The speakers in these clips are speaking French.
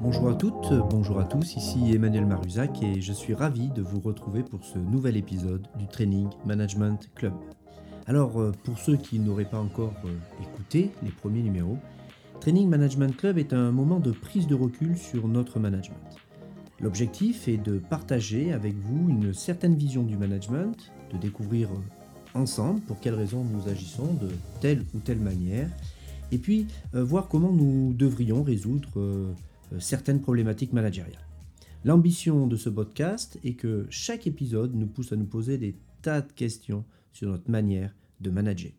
Bonjour à toutes, bonjour à tous, ici Emmanuel Maruzac et je suis ravi de vous retrouver pour ce nouvel épisode du Training Management Club. Alors, euh, pour ceux qui n'auraient pas encore euh, écouté les premiers numéros, Training Management Club est un moment de prise de recul sur notre management. L'objectif est de partager avec vous une certaine vision du management, de découvrir ensemble pour quelles raisons nous agissons de telle ou telle manière, et puis euh, voir comment nous devrions résoudre euh, euh, certaines problématiques managériales. L'ambition de ce podcast est que chaque épisode nous pousse à nous poser des tas de questions sur notre manière de manager.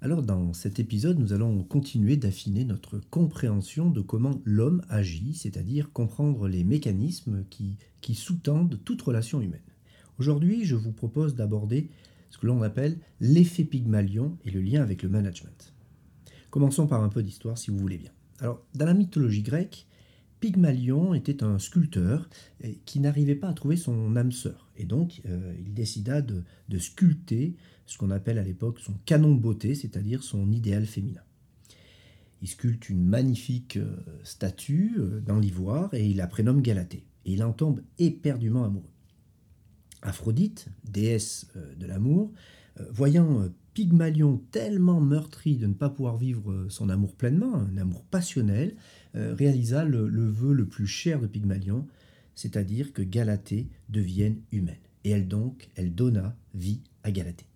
Alors dans cet épisode, nous allons continuer d'affiner notre compréhension de comment l'homme agit, c'est-à-dire comprendre les mécanismes qui, qui sous-tendent toute relation humaine. Aujourd'hui, je vous propose d'aborder ce que l'on appelle l'effet Pygmalion et le lien avec le management. Commençons par un peu d'histoire si vous voulez bien. Alors, dans la mythologie grecque, Pygmalion était un sculpteur qui n'arrivait pas à trouver son âme sœur. Et donc, euh, il décida de, sculpter ce qu'on appelle à l'époque son canon de beauté, c'est-à-dire son idéal féminin. Il sculpte une magnifique euh, statue euh, dans l'ivoire et il la prénomme Galatée. Et il en tombe éperdument amoureux. Aphrodite, déesse de l'amour, voyant Pygmalion tellement meurtri de ne pas pouvoir vivre son amour pleinement, un amour passionnel, euh, réalisa le, vœu le plus cher de Pygmalion, c'est-à-dire que Galatée devienne humaine. Et elle donc, elle donna vie à Galatée.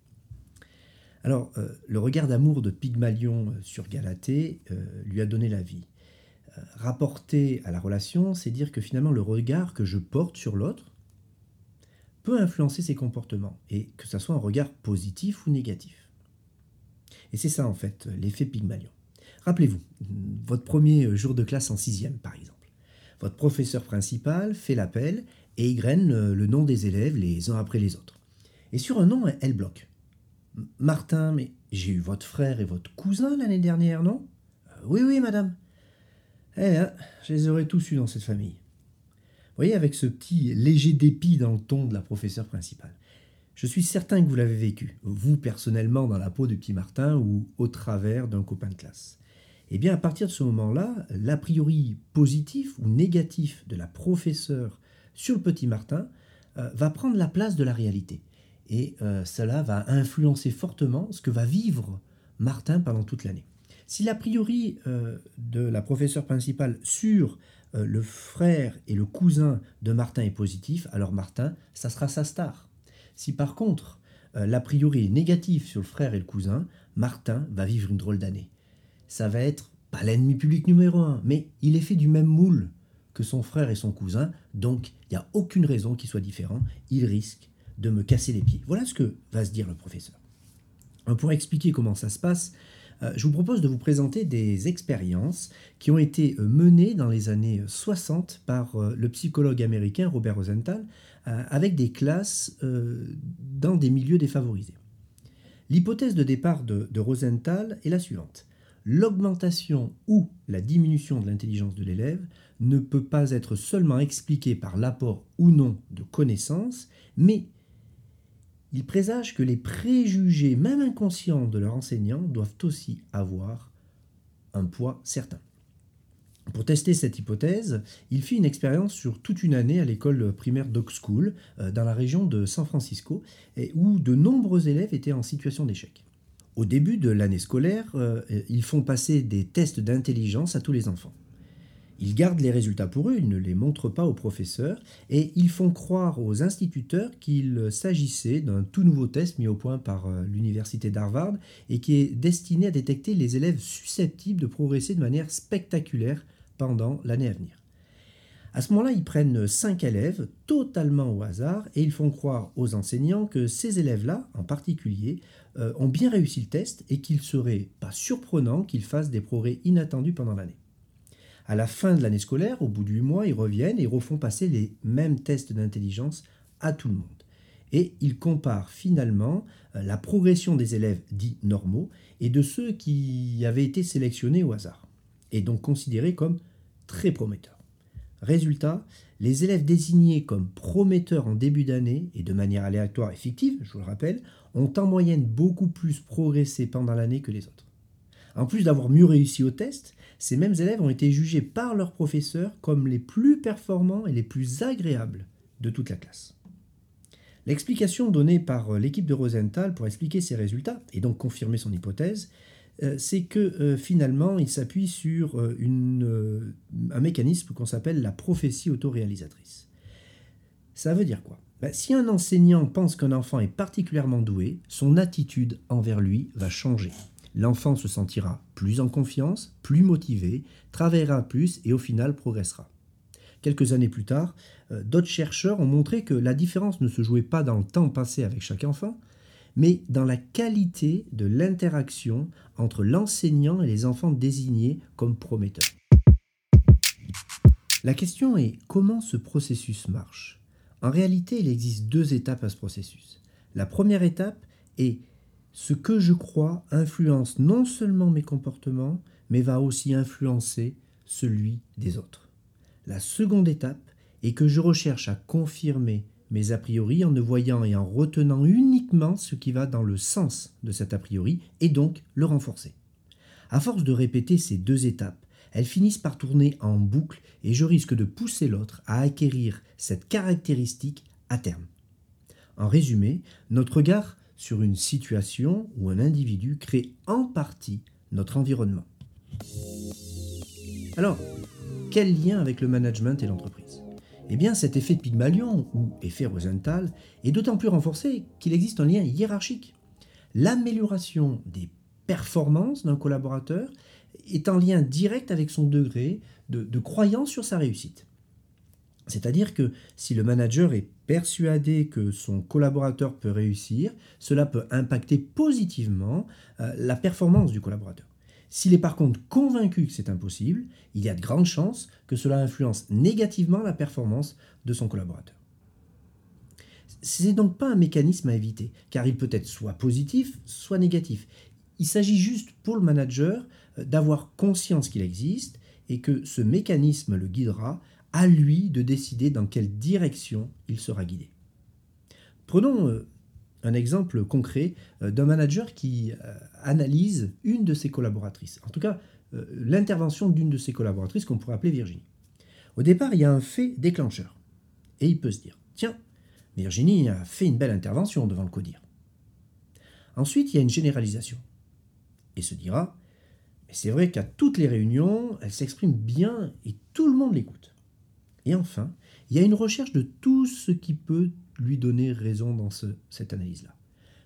Alors, euh, le regard d'amour de Pygmalion euh, sur Galatée lui a donné la vie. rapporté à la relation, c'est dire que finalement le regard que je porte sur l'autre peut influencer ses comportements, et que ce soit un regard positif ou négatif. Et c'est ça en fait l'effet Pygmalion. Rappelez-vous, votre premier jour de classe en sixième, par exemple. Votre professeur principal fait l'appel et égrène le nom des élèves les uns après les autres. Et sur un nom, elle bloque. Martin, mais j'ai eu votre frère et votre cousin l'année dernière, non? Euh, Oui, oui, madame. Eh bien, je les aurais tous eus dans cette famille. Voyez, avec ce petit léger dépit dans le ton de la professeure principale. Je suis certain que vous l'avez vécu, vous personnellement dans la peau du petit Martin ou au travers d'un copain de classe. Eh bien, à partir de ce moment-là, l'a priori positif ou négatif de la professeure sur le petit Martin euh, va prendre la place de la réalité. Et euh, cela va influencer fortement ce que va vivre Martin pendant toute l'année. Si l'a priori euh, de la professeure principale sur le frère et le cousin de Martin est positif, alors Martin, ça sera sa star. Si par contre l'a priori est négatif sur le frère et le cousin, Martin va vivre une drôle d'année ça va être pas l'ennemi public numéro un, mais il est fait du même moule que son frère et son cousin, donc il n'y a aucune raison qu'il soit différent, il risque de me casser les pieds. Voilà ce que va se dire le professeur. Pour expliquer comment ça se passe, euh, je vous propose de vous présenter des expériences qui ont été euh, menées dans les années 60 par euh, le psychologue américain Robert Rosenthal avec des classes dans des milieux défavorisés. L'hypothèse de départ de Rosenthal est la suivante l'augmentation ou la diminution de l'intelligence de l'élève ne peut pas être seulement expliquée par l'apport ou non de connaissances, mais il présage que les préjugés, même inconscients, de leur enseignant doivent aussi avoir un poids certain. Pour tester cette hypothèse, il fit une expérience sur toute une année à l'école primaire Dog School euh, dans la région de San Francisco, où de nombreux élèves étaient en situation d'échec. Au début de l'année scolaire, euh, ils font passer des tests d'intelligence à tous les enfants. Ils gardent les résultats pour eux, ils ne les montrent pas aux professeurs, et ils font croire aux instituteurs qu'il s'agissait d'un tout nouveau test mis au point par euh, l'université d'Harvard et qui est destiné à détecter les élèves susceptibles de progresser de manière spectaculaire pendant l'année à venir. À ce moment-là, ils prennent cinq élèves totalement au hasard et ils font croire aux enseignants que ces élèves-là, en particulier, euh, ont bien réussi le test et qu'il serait pas surprenant qu'ils fassent des progrès inattendus pendant l'année. À la fin de l'année scolaire, au bout de huit mois, ils reviennent et refont passer les mêmes tests d'intelligence à tout le monde. Et ils comparent finalement euh, la progression des élèves dits normaux et de ceux qui avaient été sélectionnés au hasard, et donc considérés comme très prometteurs. Résultat, les élèves désignés comme prometteurs en début d'année et de manière aléatoire et fictive, je vous le rappelle, ont en moyenne beaucoup plus progressé pendant l'année que les autres. En plus d'avoir mieux réussi au test, ces mêmes élèves ont été jugés par leurs professeurs comme les plus performants et les plus agréables de toute la classe. L'explication donnée par euh, l'équipe de Rosenthal pour expliquer ces résultats, et donc confirmer son hypothèse, euh, c'est que euh, finalement il s'appuie sur un mécanisme qu'on s'appelle la prophétie autoréalisatrice. Ça veut dire quoi? Ben, Si un enseignant pense qu'un enfant est particulièrement doué, son attitude envers lui va changer l'enfant se sentira plus en confiance, plus motivé, travaillera plus et au final progressera. Quelques années plus tard, euh, d'autres chercheurs ont montré que la différence ne se jouait pas dans le temps passé avec chaque enfant, mais dans la qualité de l'interaction entre l'enseignant et les enfants désignés comme prometteurs. La question est comment ce processus marche? En réalité, il existe deux étapes à ce processus. La première étape est ce que je crois influence non seulement mes comportements, mais va aussi influencer celui des autres. La seconde étape est que je recherche à confirmer mes a priori en ne voyant et en retenant uniquement ce qui va dans le sens de cet a priori et donc le renforcer. À force de répéter ces deux étapes, elles finissent par tourner en boucle et je risque de pousser l'autre à acquérir cette caractéristique à terme. En résumé, notre regard sur une situation ou un individu crée en partie notre environnement. Alors, quel lien avec le management et l'entreprise? Eh bien, cet effet de Pygmalion, ou effet Rosenthal, est d'autant plus renforcé qu'il existe un lien hiérarchique. L'amélioration des performances d'un collaborateur est en lien direct avec son degré de, de croyance sur sa réussite. C'est-à-dire que si le manager est persuadé que son collaborateur peut réussir, cela peut impacter positivement euh, la performance du collaborateur. S'il est par contre convaincu que c'est impossible, il y a de grandes chances que cela influence négativement la performance de son collaborateur. Ce n'est donc pas un mécanisme à éviter, car il peut être soit positif, soit négatif. Il s'agit juste pour le manager euh, d'avoir conscience qu'il existe et que ce mécanisme le guidera à lui de décider dans quelle direction il sera guidé. Prenons euh, un exemple concret euh, d'un manager qui euh, analyse une de ses collaboratrices, en tout cas l'intervention d'une de ses collaboratrices qu'on pourrait appeler Virginie. Au départ, il y a un fait déclencheur, et il peut se dire, tiens, Virginie a fait une belle intervention devant le CODIR. Ensuite, il y a une généralisation, et se dira, mais c'est vrai qu'à toutes les réunions, elle s'exprime bien et tout le monde l'écoute. Et enfin, il y a une recherche de tout ce qui peut lui donner raison dans cette analyse-là.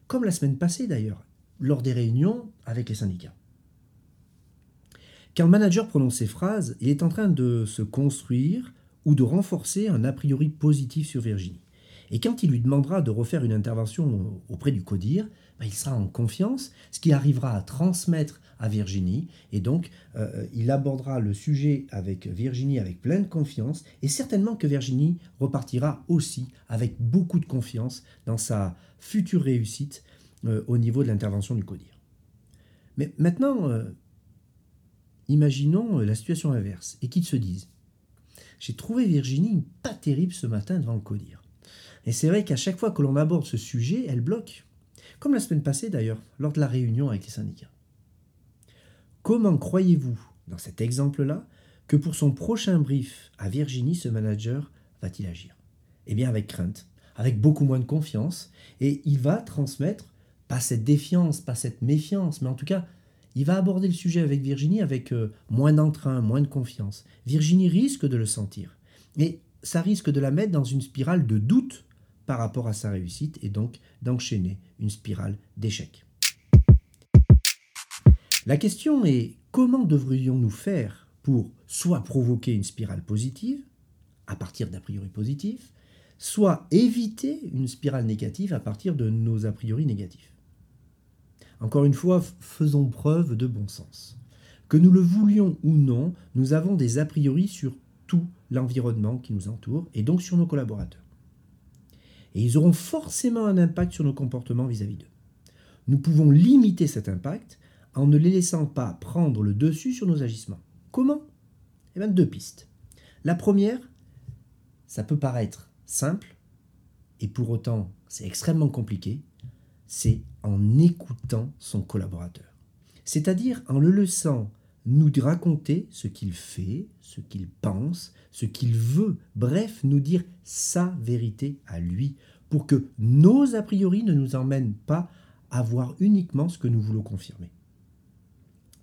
Comme la semaine passée d'ailleurs, lors des réunions avec les syndicats. Quand le manager prononce ces phrases, il est en train de se construire ou de renforcer un a priori positif sur Virginie. Et quand il lui demandera de refaire une intervention auprès du CODIR, ben, il sera en confiance, ce qui arrivera à transmettre à Virginie. Et donc, euh, il abordera le sujet avec Virginie avec pleine confiance. Et certainement que Virginie repartira aussi avec beaucoup de confiance dans sa future réussite euh, au niveau de l'intervention du CODIR. Mais maintenant, euh, imaginons la situation inverse et qu'ils se disent J'ai trouvé Virginie pas terrible ce matin devant le CODIR. Et c'est vrai qu'à chaque fois que l'on aborde ce sujet, elle bloque. Comme la semaine passée d'ailleurs, lors de la réunion avec les syndicats. Comment croyez-vous, dans cet exemple-là, que pour son prochain brief à Virginie, ce manager va-t-il agir? Eh bien avec crainte, avec beaucoup moins de confiance, et il va transmettre, pas cette défiance, pas cette méfiance, mais en tout cas, il va aborder le sujet avec Virginie avec euh, moins d'entrain, moins de confiance. Virginie risque de le sentir. Et ça risque de la mettre dans une spirale de doute par rapport à sa réussite et donc d'enchaîner une spirale d'échec. La question est comment devrions-nous faire pour soit provoquer une spirale positive, à partir d'a priori positifs, soit éviter une spirale négative à partir de nos a priori négatifs? Encore une fois, faisons preuve de bon sens. Que nous le voulions ou non, nous avons des a priori sur tout l'environnement qui nous entoure et donc sur nos collaborateurs. Et ils auront forcément un impact sur nos comportements vis-à-vis d'eux. Nous pouvons limiter cet impact en ne les laissant pas prendre le dessus sur nos agissements. Comment? Eh bien, deux pistes. La première, ça peut paraître simple, et pour autant c'est extrêmement compliqué, c'est en écoutant son collaborateur. C'est-à-dire en le laissant nous raconter ce qu'il fait, ce qu'il pense, ce qu'il veut, bref, nous dire sa vérité à lui, pour que nos a priori ne nous emmènent pas à voir uniquement ce que nous voulons confirmer.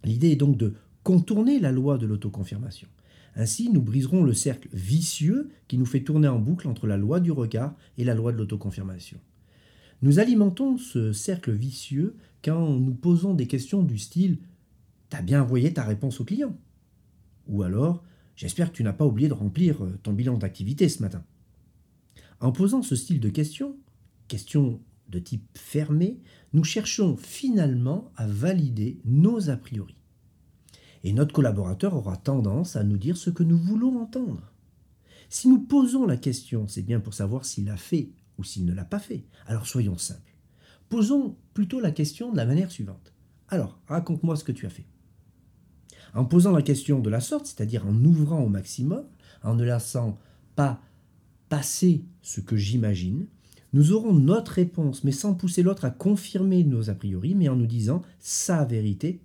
L'idée est donc de contourner la loi de l'autoconfirmation. Ainsi, nous briserons le cercle vicieux qui nous fait tourner en boucle entre la loi du regard et la loi de l'autoconfirmation. Nous alimentons ce cercle vicieux quand nous posons des questions du style T'as bien envoyé ta réponse au client Ou alors J'espère que tu n'as pas oublié de remplir euh, ton bilan d'activité ce matin. En posant ce style de questions, questions de type fermé, nous cherchons finalement à valider nos a priori. Et notre collaborateur aura tendance à nous dire ce que nous voulons entendre. Si nous posons la question, c'est bien pour savoir s'il a fait ou s'il ne l'a pas fait. Alors soyons simples. Posons plutôt la question de la manière suivante. Alors, raconte-moi ce que tu as fait. En posant la question de la sorte, c'est-à-dire en ouvrant au maximum, en ne laissant pas passer ce que j'imagine, nous aurons notre réponse, mais sans pousser l'autre à confirmer nos a priori, mais en nous disant sa vérité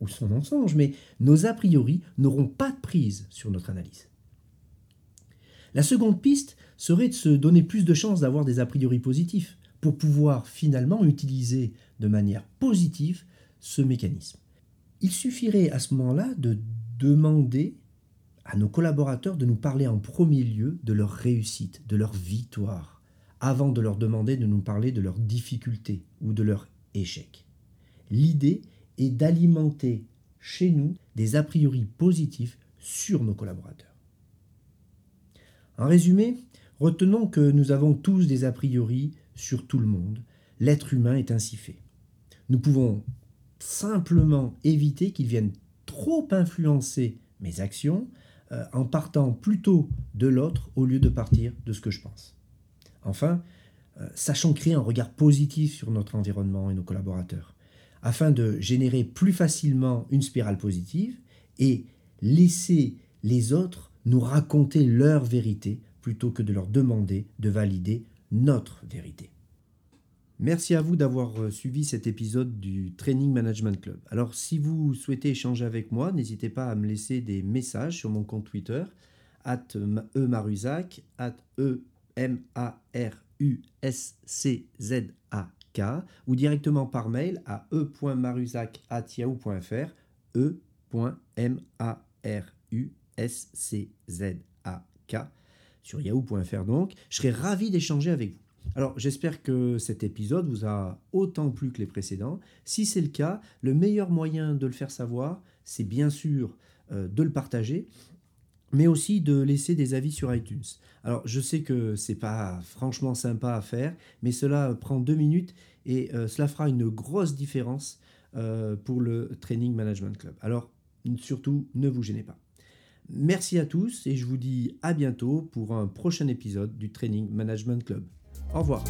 ou son mensonge, mais nos a priori n'auront pas de prise sur notre analyse. La seconde piste serait de se donner plus de chances d'avoir des a priori positifs pour pouvoir finalement utiliser de manière positive ce mécanisme. Il suffirait à ce moment-là de demander à nos collaborateurs de nous parler en premier lieu de leur réussite, de leur victoire, avant de leur demander de nous parler de leurs difficultés ou de leurs échecs. L'idée est d'alimenter chez nous des a priori positifs sur nos collaborateurs. En résumé, retenons que nous avons tous des a priori sur tout le monde. L'être humain est ainsi fait. Nous pouvons simplement éviter qu'ils viennent trop influencer mes actions euh, en partant plutôt de l'autre au lieu de partir de ce que je pense. Enfin, euh, sachons créer un regard positif sur notre environnement et nos collaborateurs, afin de générer plus facilement une spirale positive et laisser les autres nous raconter leur vérité plutôt que de leur demander de valider notre vérité. Merci à vous d'avoir euh, suivi cet épisode du Training Management Club. Alors si vous souhaitez échanger avec moi, n'hésitez pas à me laisser des messages sur mon compte Twitter, at emaruzac, at e m a r u s c z a k ou directement par mail à e.maruzac.yahoo.fr e.m-a-r-u-s-c-z-a-k sur yahoo.fr donc. Je serai ravi d'échanger avec vous. Alors j'espère que cet épisode vous a autant plu que les précédents. Si c'est le cas, le meilleur moyen de le faire savoir, c'est bien sûr euh, de le partager, mais aussi de laisser des avis sur iTunes. Alors je sais que c'est pas franchement sympa à faire, mais cela prend deux minutes et euh, cela fera une grosse différence euh, pour le Training Management Club. Alors surtout, ne vous gênez pas. Merci à tous et je vous dis à bientôt pour un prochain épisode du Training Management Club. Au revoir.